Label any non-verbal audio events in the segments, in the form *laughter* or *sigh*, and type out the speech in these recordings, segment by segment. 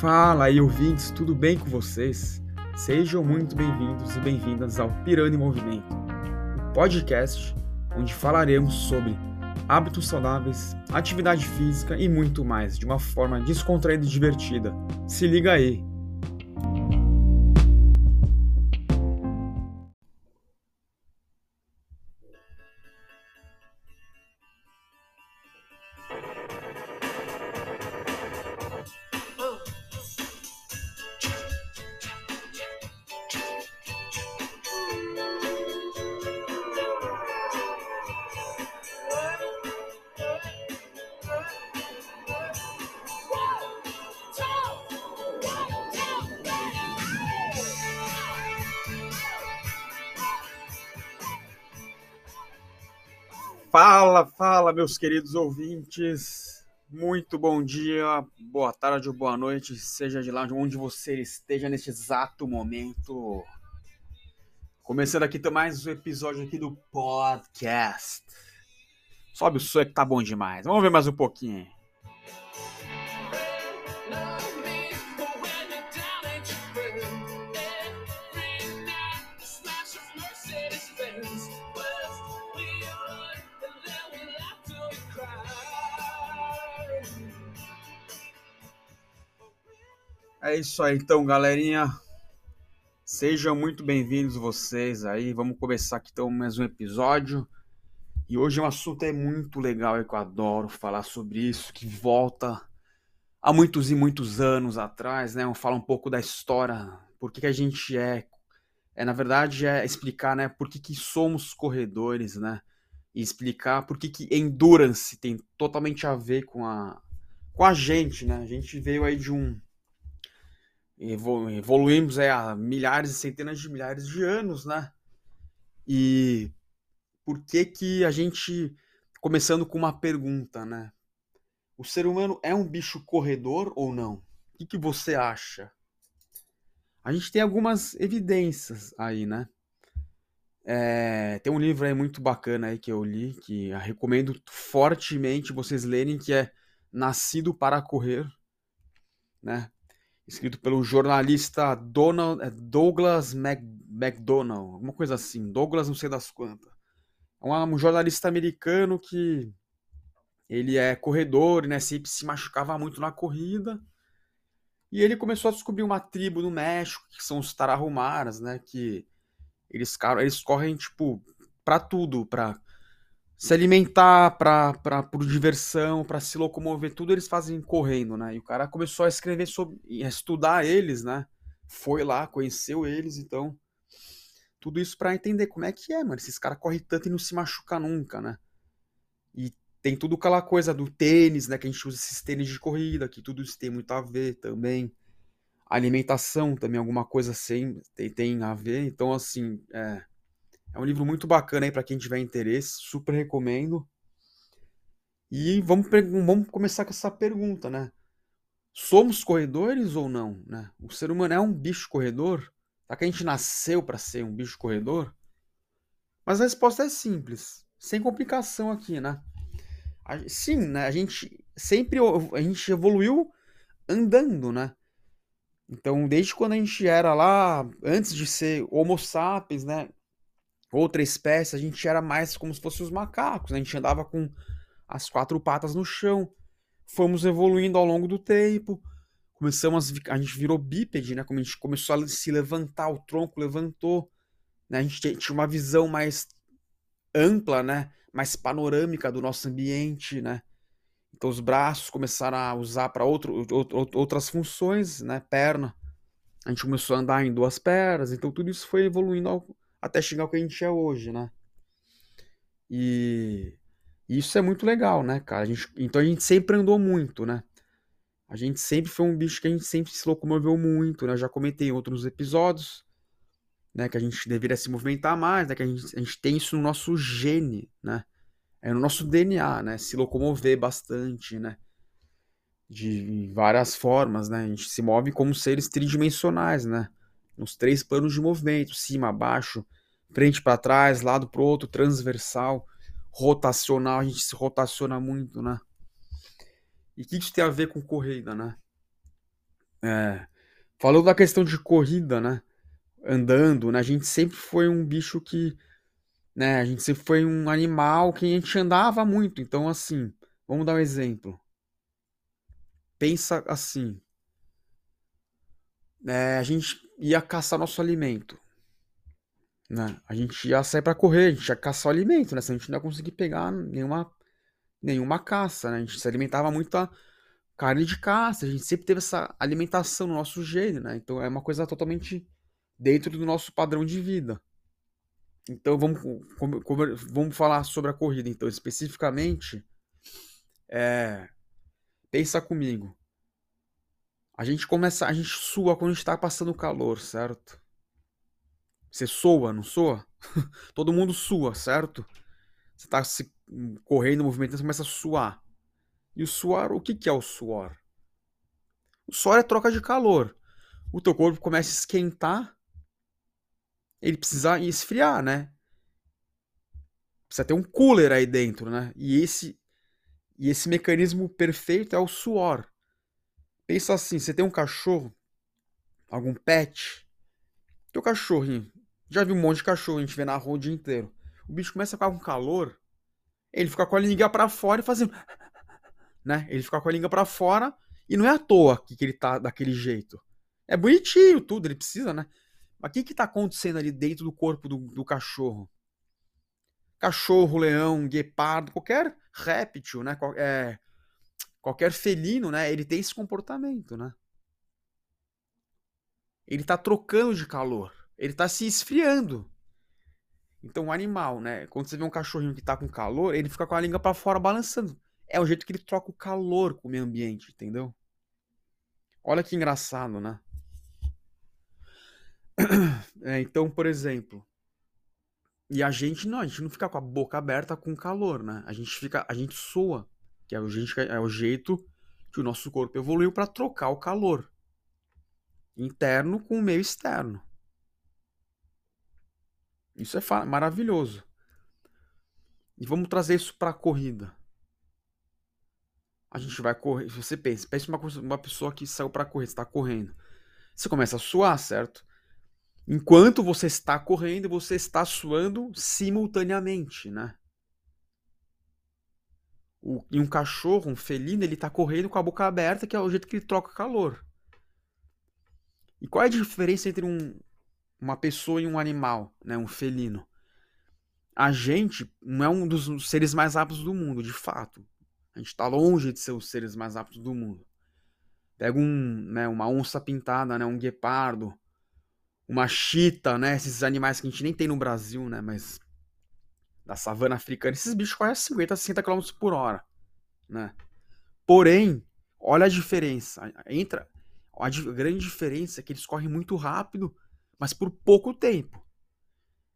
Fala aí, ouvintes, tudo bem com vocês? Sejam muito bem-vindos e bem-vindas ao Pirando em Movimento, um podcast onde falaremos sobre hábitos saudáveis, atividade física e muito mais, de uma forma descontraída e divertida. Se liga aí! Fala, fala, meus queridos ouvintes. Muito bom dia, boa tarde ou boa noite, seja de lá onde você esteja neste exato momento. Começando aqui mais um episódio aqui do podcast. Sobe o som que tá bom demais. Vamos ver mais um pouquinho. É isso aí, então, galerinha. Sejam muito bem-vindos vocês aí. Vamos começar aqui então mais um episódio. E hoje um assunto é muito legal, eu adoro falar sobre isso, que volta há muitos e muitos anos atrás, né? Falar um pouco da história, por que, que a gente é, é na verdade é explicar, né, por que, que somos corredores, né? E explicar por que que endurance tem totalmente a ver com a com a gente, né? A gente veio aí de um evoluímos é, há milhares e centenas de milhares de anos, né? E por que que a gente, começando com uma pergunta, né? O ser humano é um bicho corredor ou não? O que, que você acha? A gente tem algumas evidências aí, né? É, tem um livro aí muito bacana aí que eu li, que eu recomendo fortemente vocês lerem, que é Nascido para Correr, né? Escrito pelo jornalista Donald, é Douglas Mac, McDonald, alguma coisa assim, Douglas não sei das quantas. É um jornalista americano que ele é corredor, né, sempre se machucava muito na corrida. E ele começou a descobrir uma tribo no México, que são os Tarahumaras, né, que eles, eles correm, tipo, para tudo, para se alimentar, pra, pra, por diversão, para se locomover, tudo eles fazem correndo, né? E o cara começou a escrever sobre, a estudar eles, né? Foi lá, conheceu eles, então. Tudo isso para entender como é que é, mano. Esses caras correm tanto e não se machucam nunca, né? E tem tudo aquela coisa do tênis, né? Que a gente usa esses tênis de corrida, que tudo isso tem muito a ver também. alimentação também, alguma coisa assim, tem, tem a ver. Então, assim, é é um livro muito bacana aí para quem tiver interesse, super recomendo. E vamos, vamos começar com essa pergunta, né? Somos corredores ou não? Né? O ser humano é um bicho corredor? Será que a gente nasceu para ser um bicho corredor? Mas a resposta é simples, sem complicação aqui, né? Sim, né? A gente sempre a gente evoluiu andando, né? Então, desde quando a gente era lá, antes de ser Homo sapiens, né? Outra espécie, a gente era mais como se fossem os macacos, né? a gente andava com as quatro patas no chão. Fomos evoluindo ao longo do tempo, começamos a, a gente virou bípede, né? Como a gente começou a se levantar, o tronco levantou, né? A gente tinha uma visão mais ampla, né? Mais panorâmica do nosso ambiente, né? Então os braços começaram a usar para outro, outro, outras funções, né? Perna. A gente começou a andar em duas pernas, então tudo isso foi evoluindo ao, até chegar ao que a gente é hoje, né? E isso é muito legal, né, cara? A gente, então a gente sempre andou muito, né? A gente sempre foi um bicho que a gente sempre se locomoveu muito, né? Eu já comentei em outros episódios, né? Que a gente deveria se movimentar mais, né? Que a gente, a gente tem isso no nosso gene, né? É no nosso DNA, né? Se locomover bastante, né? De várias formas, né? A gente se move como seres tridimensionais, né? Nos três planos de movimento, cima, baixo, frente para trás, lado para outro, transversal, rotacional, a gente se rotaciona muito, né? E o que tem a ver com corrida, né? É, falando da questão de corrida, né? Andando, né? A gente sempre foi um bicho que, né? A gente sempre foi um animal que a gente andava muito. Então, assim, vamos dar um exemplo. Pensa assim. É, a gente ia caçar nosso alimento. Né? A gente ia sair para correr, a gente ia caçar o alimento, né? Senão a gente não ia conseguir pegar nenhuma, nenhuma caça, né? A gente se alimentava muito a carne de caça, a gente sempre teve essa alimentação no nosso gênero, né? Então é uma coisa totalmente dentro do nosso padrão de vida. Então vamos, vamos falar sobre a corrida, então, especificamente. É, pensa comigo. A gente começa, a gente sua quando está passando calor, certo? Você soa, não soa? *laughs* Todo mundo sua, certo? Você está se correndo, movimentando, você começa a suar. E o suor, o que, que é o suor? O suor é troca de calor. O teu corpo começa a esquentar, ele precisa esfriar, né? Precisa ter um cooler aí dentro, né? E esse, e esse mecanismo perfeito é o suor. Pensa assim, você tem um cachorro, algum pet, teu cachorrinho, já vi um monte de cachorro, a gente vê na rua o dia inteiro. O bicho começa a ficar com calor, ele fica com a língua para fora e fazendo. Né? Ele fica com a língua para fora e não é à toa que, ele tá daquele jeito. É bonitinho tudo, ele precisa, né? Mas o que que tá acontecendo ali dentro do corpo do, do cachorro? Cachorro, leão, guepardo, qualquer réptil, né? É, qualquer felino, né? Ele tem esse comportamento, né? Ele tá trocando de calor ele está se esfriando. Então o animal, né? Quando você vê um cachorrinho que está com calor, ele fica com a língua para fora balançando. É o jeito que ele troca o calor com o meio ambiente, entendeu? Olha que engraçado, né? *coughs* É, então, por exemplo, e a gente não, a gente não fica com a boca aberta com calor, né? A gente fica, a gente soa, que é o, gente, é o jeito que o nosso corpo evoluiu para trocar o calor interno com o meio externo. Isso é maravilhoso. E vamos trazer isso para a corrida. A gente vai correr. Se você pensa, pense uma, uma pessoa que saiu para correr, está correndo. Você começa a suar, certo? Enquanto você está correndo, você está suando simultaneamente, né? O, e um cachorro, um felino, ele está correndo com a boca aberta, que é o jeito que ele troca calor. E qual é a diferença entre um, uma pessoa e um animal, né, um felino. A gente não é um dos seres mais rápidos do mundo, de fato. A gente está longe de ser os seres mais rápidos do mundo. Pega um, né, uma onça pintada, né, um guepardo, uma chita, né, esses animais que a gente nem tem no Brasil, né, mas da savana africana, esses bichos correm a 50, 60 km por hora, né? Porém, olha a diferença. Entra a grande diferença é que eles correm muito rápido mas por pouco tempo.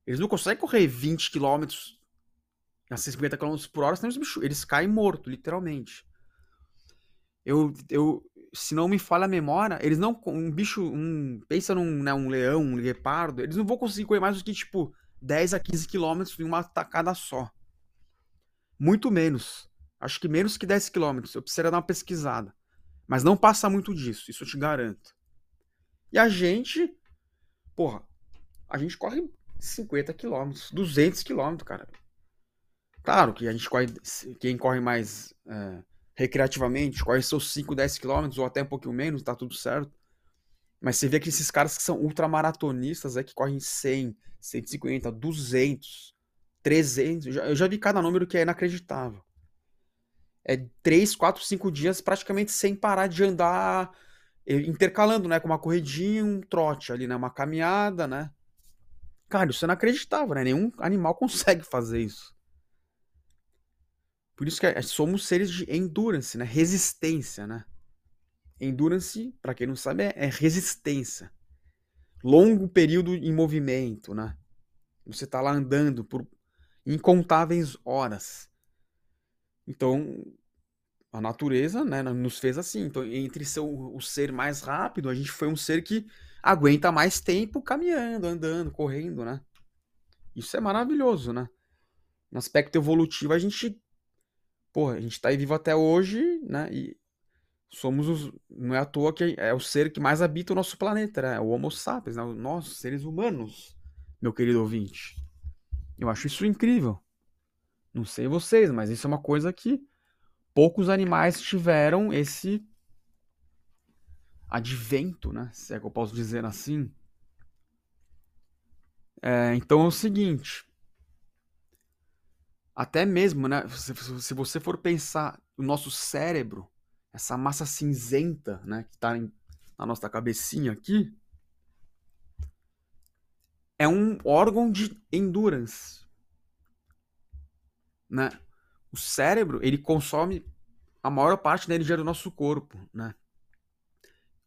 Eles não conseguem correr 20 km a 50 km por hora, senão eles, eles caem morto, literalmente. Eu, eu, se não me falha a memória, eles não. Um bicho. Um, pensa num né, um leão, um guepardo, eles não vão conseguir correr mais do que, tipo, 10 a 15 km em uma tacada só. Muito menos. Acho que menos que 10 km. Eu precisaria dar uma pesquisada. Mas não passa muito disso, isso eu te garanto. E a gente Porra, a gente corre 50 km, 200 km, cara. Claro que a gente corre, quem corre mais é, recreativamente, corre seus 5, 10 km ou até um pouquinho menos, tá tudo certo. Mas você vê que esses caras que são ultramaratonistas é que correm 100, 150, 200, 300. Eu já, vi cada número que é inacreditável. É 3, 4, 5 dias praticamente sem parar de andar intercalando, né, com uma corridinha, um trote ali, né, uma caminhada, né? Cara, isso é inacreditável, né? Nenhum animal *laughs* consegue fazer isso. Por isso que é, somos seres de endurance, né? Resistência, né? Endurance, para quem não sabe, é, é resistência. Longo período em movimento, né? Você tá lá andando por incontáveis horas. Então, a natureza né, nos fez assim. Então, entre ser o, o, ser mais rápido, a gente foi um ser que aguenta mais tempo caminhando, andando, correndo, né? Isso é maravilhoso, né? No aspecto evolutivo, a gente. Porra, a gente tá aí vivo até hoje, né? E somos os. Não é à toa que é o ser que mais habita o nosso planeta, né? O Homo sapiens, né? nós, seres humanos, meu querido ouvinte. Eu acho isso incrível. Não sei vocês, mas isso é uma coisa que poucos animais tiveram esse advento, né? Se é que eu posso dizer assim. É, então é o seguinte. Até mesmo, né? Se, se você for pensar o nosso cérebro, essa massa cinzenta, né, que está na nossa cabecinha aqui, é um órgão de endurance, né? O cérebro ele consome a maior parte da energia do nosso corpo, né?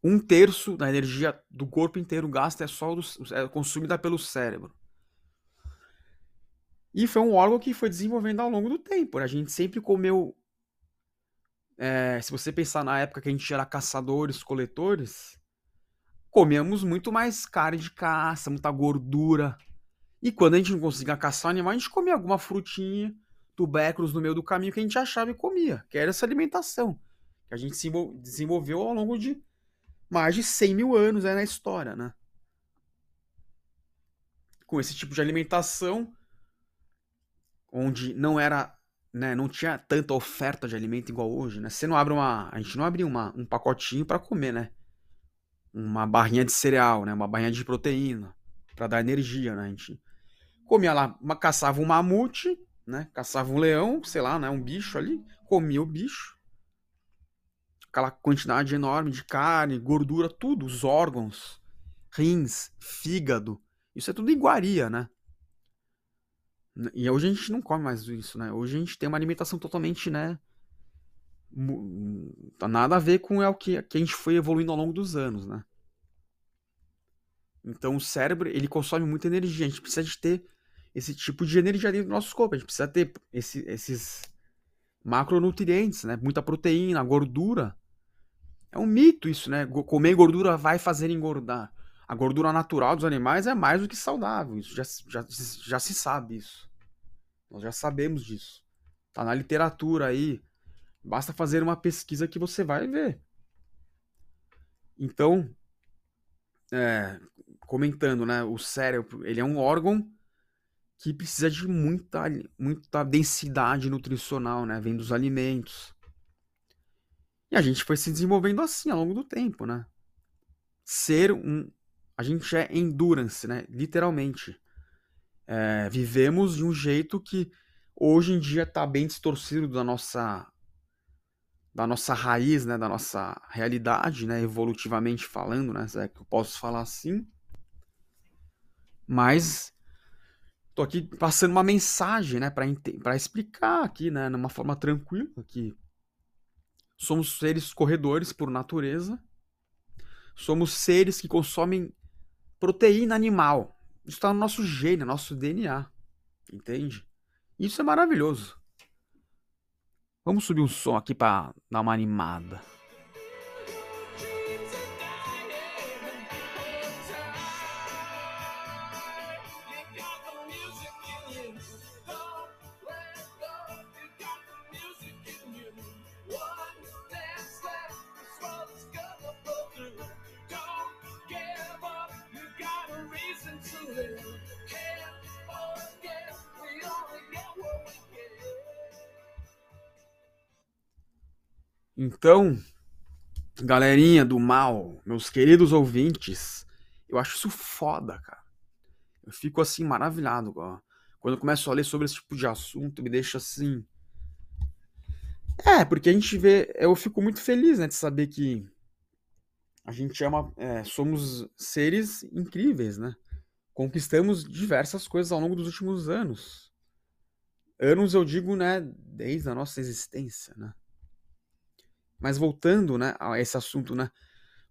Um terço da energia do corpo inteiro gasta é só do, é consumida pelo cérebro. E foi um órgão que foi desenvolvendo ao longo do tempo. Né? A gente sempre comeu é, se você pensar na época que a gente era caçadores, coletores, comíamos muito mais carne de caça, muita gordura. E quando a gente não conseguia caçar animal, a gente comia alguma frutinha, tubérculos no meio do caminho que a gente achava e comia, que era essa alimentação que a gente desenvolveu ao longo de mais de 100 mil anos né, na história, né? Com esse tipo de alimentação, onde não era né, não tinha tanta oferta de alimento igual hoje, né? Você não abre uma, a gente não abria uma, um pacotinho para comer, né? Uma barrinha de cereal, né? Uma barrinha de proteína para dar energia, né? A gente comia lá, uma, caçava um mamute, né? Caçava um leão, sei lá, né? Um bicho ali, comia o bicho. Aquela quantidade enorme de carne, gordura, tudo, os órgãos, rins, fígado. Isso é tudo iguaria, né? E hoje a gente não come mais isso, né? Hoje a gente tem uma alimentação totalmente, né? Tá nada a ver com é o que, que a gente foi evoluindo ao longo dos anos, né? Então o cérebro, ele consome muita energia. A gente precisa de ter esse tipo de energia dentro do nosso corpo. A gente precisa ter esse, esses macronutrientes, né? Muita proteína, gordura. É um mito isso, né? Comer gordura vai fazer engordar a gordura natural dos animais é mais do que saudável. Isso já, já, já se sabe isso. Nós já sabemos disso. Tá na literatura aí. Basta fazer uma pesquisa que você vai ver. Então, é, comentando, né? O cérebro, ele é um órgão que precisa de muita, muita densidade nutricional, né? Vem dos alimentos. E a gente foi se desenvolvendo assim ao longo do tempo, né? Ser um, a gente é endurance, né? Literalmente. É, vivemos de um jeito que hoje em dia está bem distorcido da nossa da nossa raiz, né, da nossa realidade, né, evolutivamente falando, né, se é que eu posso falar assim. Mas tô aqui passando uma mensagem, né, para explicar aqui, né, numa forma tranquila que somos seres corredores por natureza. Somos seres que consomem proteína animal. Isso está no nosso gene, no nosso DNA. Entende? Isso é maravilhoso. Vamos subir um som aqui para dar uma animada. Então, galerinha do mal, meus queridos ouvintes, eu acho isso foda, cara. Eu fico assim maravilhado, ó. Quando eu começo a ler sobre esse tipo de assunto, me deixa assim. É, porque a gente vê. Eu fico muito feliz, né, de saber que a gente é. É, somos seres incríveis, né? Conquistamos diversas coisas ao longo dos últimos anos. Anos, eu digo, né, desde a nossa existência, né? Mas voltando, né, a esse assunto, né,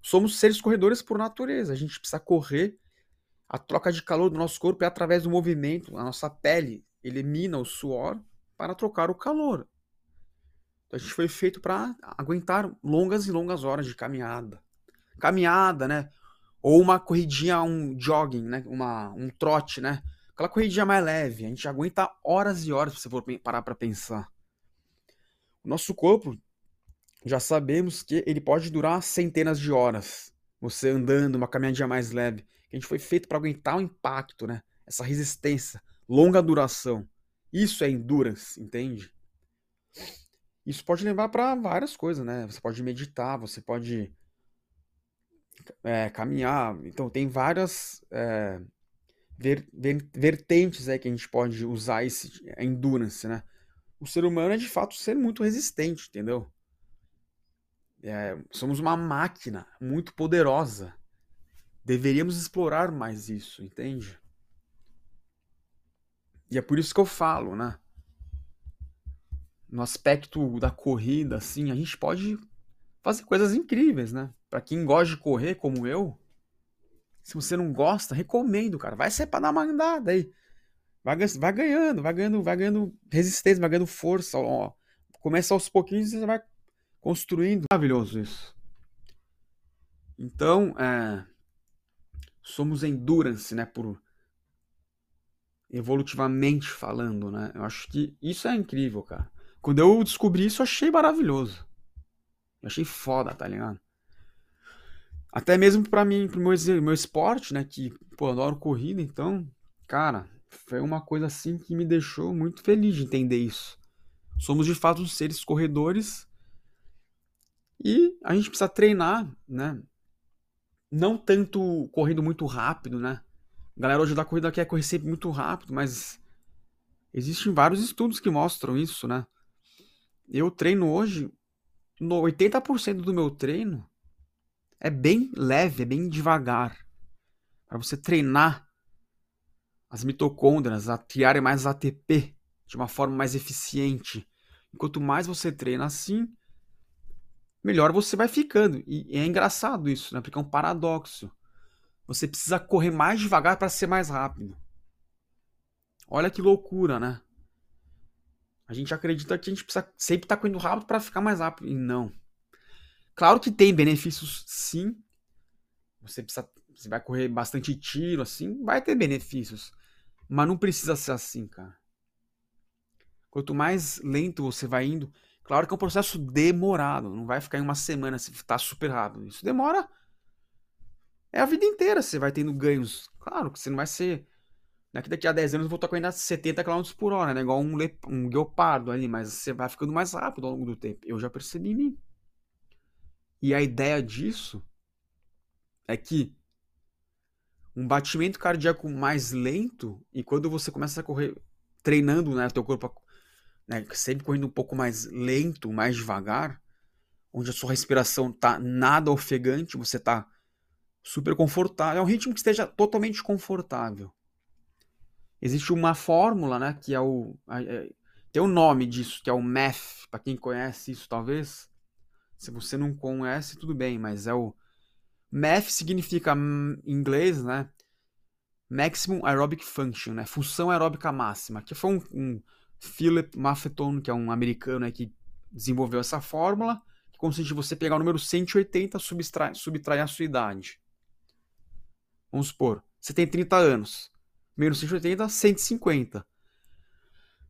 somos seres corredores por natureza. A gente precisa correr. A troca de calor do nosso corpo é através do movimento. A nossa pele elimina o suor para trocar o calor. Então a gente foi feito para aguentar longas e longas horas de caminhada. Caminhada, né? Ou uma corridinha, um jogging, né? Uma, um trote, né? Aquela corridinha mais leve. A gente aguenta horas e horas se você for parar para pensar. O nosso corpo já sabemos que ele pode durar centenas de horas. Você andando, uma caminhadinha mais leve. A gente foi feito para aguentar o impacto, né? Essa resistência, longa duração. Isso é endurance, entende? Isso pode levar para várias coisas, né? Você pode meditar, você pode é, caminhar. Então, tem várias é, ver, ver, vertentes aí que a gente pode usar esse endurance, né? O ser humano é de fato ser muito resistente, entendeu? É, somos uma máquina muito poderosa. Deveríamos explorar mais isso, entende? E é por isso que eu falo, né? No aspecto da corrida, assim, a gente pode fazer coisas incríveis, né? Para quem gosta de correr, como eu, se você não gosta, recomendo, cara. Vai ser para dar uma andada aí. Vai, vai ganhando, vai ganhando, vai ganhando resistência, vai ganhando força. Ó. Começa aos pouquinhos e você vai construindo. Maravilhoso isso. Então, é, somos endurance, né? Por evolutivamente falando, né? Eu acho que isso é incrível, cara. Quando eu descobri isso, eu achei maravilhoso. Eu achei foda, tá ligado? Até mesmo para mim, pro meu, meu esporte, né? Que, pô, adoro corrida, então, cara, foi uma coisa assim que me deixou muito feliz de entender isso. Somos de fato seres corredores e a gente precisa treinar, né? Não tanto correndo muito rápido, né? A galera hoje da corrida quer correr sempre muito rápido, mas existem vários estudos que mostram isso, né? Eu treino hoje, no 80% do meu treino é bem leve, é bem devagar. Para você treinar as mitocôndrias a criarem mais ATP de uma forma mais eficiente. Quanto mais você treina assim, melhor você vai ficando. E é engraçado isso, né? Porque é um paradoxo. Você precisa correr mais devagar para ser mais rápido. Olha que loucura, né? A gente acredita que a gente precisa sempre estar tá correndo rápido para ficar mais rápido. E não. Claro que tem benefícios, sim. Você precisa, você vai correr bastante tiro, assim, vai ter benefícios. Mas não precisa ser assim, cara. Quanto mais lento você vai indo, claro que é um processo demorado. Não vai ficar em uma semana se tá super rápido. Isso demora. É a vida inteira você vai tendo ganhos. Claro que você não vai ser. Daqui, daqui a 10 anos eu vou estar correndo a 70 km por hora, né? Igual um, le... um ali, mas você vai ficando mais rápido ao longo do tempo. Eu já percebi em mim. E a ideia disso é que um batimento cardíaco mais lento e quando você começa a correr treinando, né, teu corpo né, sempre correndo um pouco mais lento, mais devagar, onde a sua respiração tá nada ofegante, você tá super confortável, é um ritmo que esteja totalmente confortável. Existe uma fórmula, né, que é o é, tem o um nome disso, que é o MEF, para quem conhece isso talvez, se você não conhece, tudo bem, mas é o. MEF significa em inglês, né? Maximum Aerobic Function, né? Função aeróbica máxima. Que foi um, um Philip Maffeton, que é um americano né, que desenvolveu essa fórmula, que consiste em você pegar o número 180 e subtrair, a sua idade. Vamos supor, você tem 30 anos. Menos 180, 150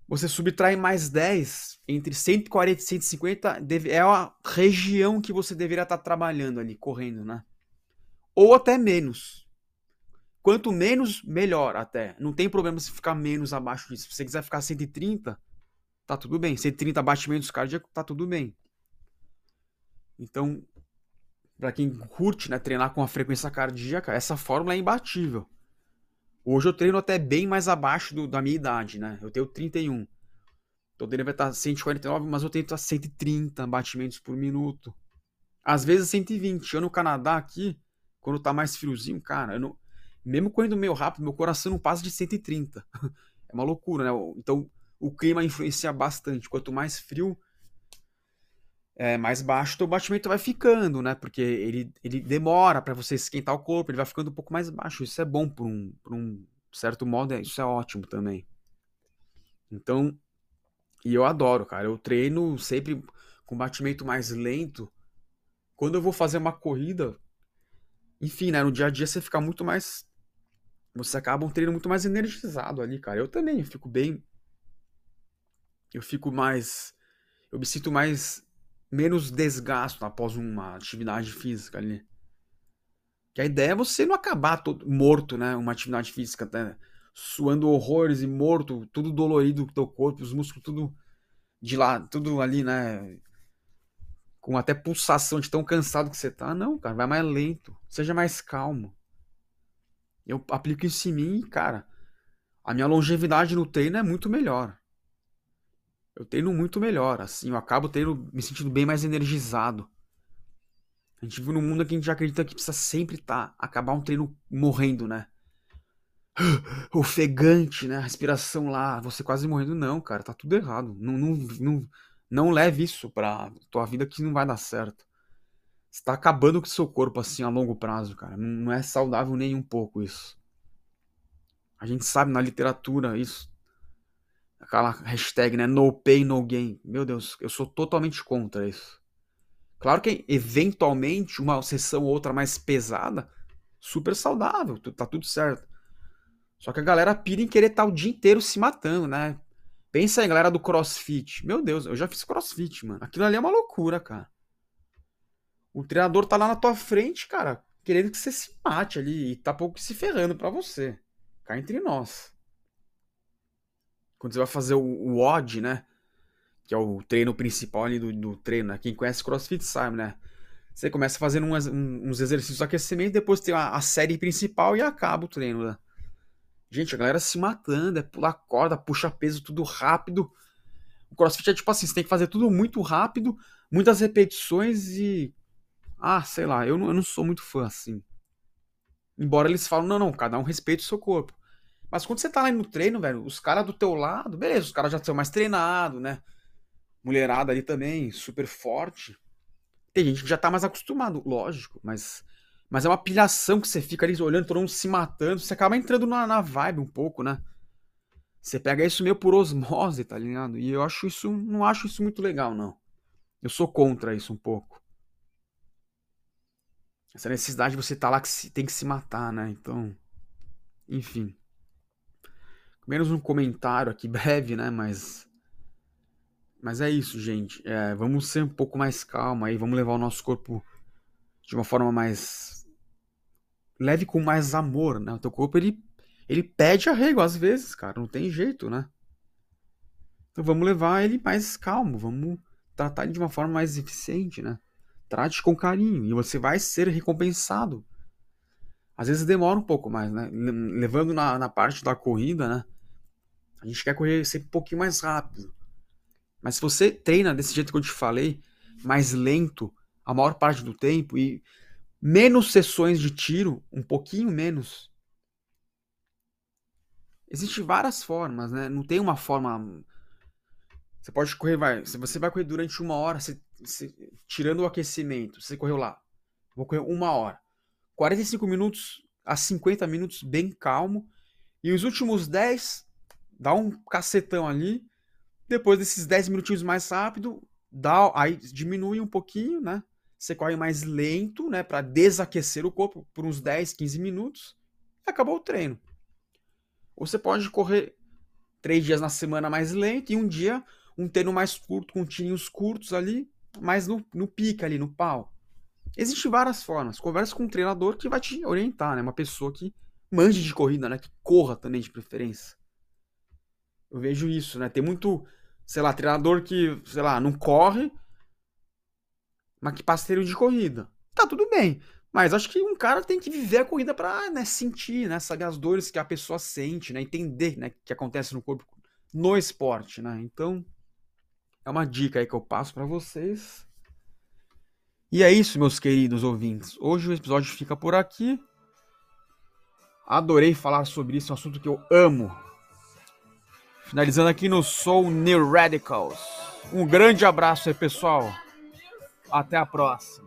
você subtrai mais 10 entre 140 e 150 é a região que você deveria estar trabalhando ali, correndo, né? Ou até menos. Quanto menos, melhor até. Não tem problema se ficar menos abaixo disso. Se você quiser ficar 130, tá tudo bem. 130 batimentos cardíacos, tá tudo bem. Então, para quem curte, né, treinar com a frequência cardíaca, essa fórmula é imbatível. Hoje eu treino até bem mais abaixo do, da minha idade, né? Eu tenho 31. Então ele vai estar 149, mas eu tento a 130 batimentos por minuto. Às vezes 120. Eu no Canadá aqui, quando tá mais friozinho, cara, eu não... mesmo correndo meio rápido, meu coração não passa de 130. *laughs* é uma loucura, né? Então o clima influencia bastante. Quanto mais frio, é, mais baixo o batimento vai ficando, né? Porque ele, ele demora para você esquentar o corpo, ele vai ficando um pouco mais baixo. Isso é bom por um, por um certo modo, é, isso é ótimo também. Então, e eu adoro, cara. Eu treino sempre com batimento mais lento. Quando eu vou fazer uma corrida, enfim, né? No dia a dia você fica muito mais. Você acaba um treino muito mais energizado ali, cara. Eu também, eu fico bem. Eu fico mais. Eu me sinto mais menos desgasto após uma atividade física ali. Que a ideia é você não acabar todo morto, né? Uma atividade física, né? suando horrores e morto, tudo dolorido do teu corpo, os músculos tudo de lá, tudo ali, né? Com até pulsação de tão cansado que você tá. Não, cara, vai mais lento, seja mais calmo. Eu aplico isso em mim, cara. A minha longevidade no treino é muito melhor. Eu treino muito melhor, assim, eu acabo me sentindo bem mais energizado. A gente vive num mundo que a gente acredita que precisa sempre estar, tá, acabar um treino morrendo, né? *gasps* Ofegante, né? A respiração lá, você quase morrendo. Não, cara, tá tudo errado. Não, não, não, não leve isso pra tua vida que não vai dar certo. Você tá acabando com o seu corpo assim a longo prazo, cara. Não, não é saudável nem um pouco isso. A gente sabe na literatura isso aquela hashtag, né? No pain, no gain. Meu Deus, eu sou totalmente contra isso. Claro que eventualmente uma sessão ou outra mais pesada, super saudável, tá tudo certo. Só que a galera pira em querer estar o dia inteiro se matando, né? Pensa aí, galera do crossfit. Meu Deus, eu já fiz crossfit, mano. Aquilo ali é uma loucura, cara. O treinador tá lá na tua frente, cara, querendo que você se mate ali e tá pouco se ferrando pra você. Cá entre nós quando você vai fazer o, o odd, né? Que é o treino principal ali do, do treino, né? Quem conhece CrossFit sabe, né? Você começa fazendo uns, uns exercícios de aquecimento, depois tem a, a, série principal e acaba o treino, né? Gente, a galera se matando, é pular corda, puxa peso, tudo rápido. O CrossFit é tipo assim, você tem que fazer tudo muito rápido, muitas repetições e. Ah, sei lá, eu não, eu não sou muito fã assim. Embora eles falam, não, não, cada um respeite o seu corpo. Mas quando você tá lá no treino, velho, os caras do teu lado, beleza, os caras já são mais treinados, né? Mulherada ali também, super forte. Tem gente que já tá mais acostumado, lógico, mas mas é uma pilhação que você fica ali olhando todo mundo se matando, você acaba entrando na, na vibe um pouco, né? Você pega isso meio por osmose, tá ligado? E eu acho isso, não acho isso muito legal, não. Eu sou contra isso um pouco. Essa necessidade de você estar tá lá que se, tem que se matar, né? Então, enfim menos um comentário aqui *laughs* breve, né? Mas. Mas é isso, gente. É, vamos ser um pouco mais calma aí. Vamos levar o nosso corpo de uma forma mais. leve com mais amor, né? O teu corpo ele, ele pede arrego às vezes, cara. Não tem jeito, né? Então vamos levar ele mais calmo. Vamos tratar ele de uma forma mais eficiente, né? Trate com carinho e você vai ser recompensado. Às vezes demora um pouco mais, né? Levando na, na parte da corrida, né? A gente quer correr sempre um pouquinho mais rápido. Mas se você treina desse jeito que eu te falei, mais lento, a maior parte do tempo, e menos sessões de tiro, um pouquinho menos. Existem várias formas, né? Não tem uma forma. Você pode correr, vai. Se você vai correr durante uma hora, você, você, tirando o aquecimento, você correu lá. Vou correr uma hora. 45 minutos a 50 minutos bem calmo. E os últimos 10 dá um cacetão ali. Depois desses 10 minutinhos mais rápido, dá, aí diminui um pouquinho, né? Você corre mais lento, né? Para desaquecer o corpo por uns 10, 15 minutos. E acabou o treino. Ou você pode correr três dias na semana mais lento e um dia um treino mais curto, com tirinhos curtos ali, mas no, no pique ali, no pau. Existem várias formas. Conversa com um treinador que vai te orientar, né? Uma pessoa que manje de corrida, né? Que corra também de preferência. Eu vejo isso, né? Tem muito, sei lá, treinador que, sei lá, não corre, mas que parceiro de corrida. Tá tudo bem. Mas acho que um cara tem que viver a corrida pra né, sentir, né? Saber as dores que a pessoa sente, né? Entender, né? O que acontece no corpo no esporte, né? Então, é uma dica aí que eu passo para vocês. E é isso, meus queridos ouvintes. Hoje o episódio fica por aqui. Adorei falar sobre isso, é um assunto que eu amo. Finalizando aqui no Soul New Radicals. Um grande abraço aí, pessoal. Até a próxima.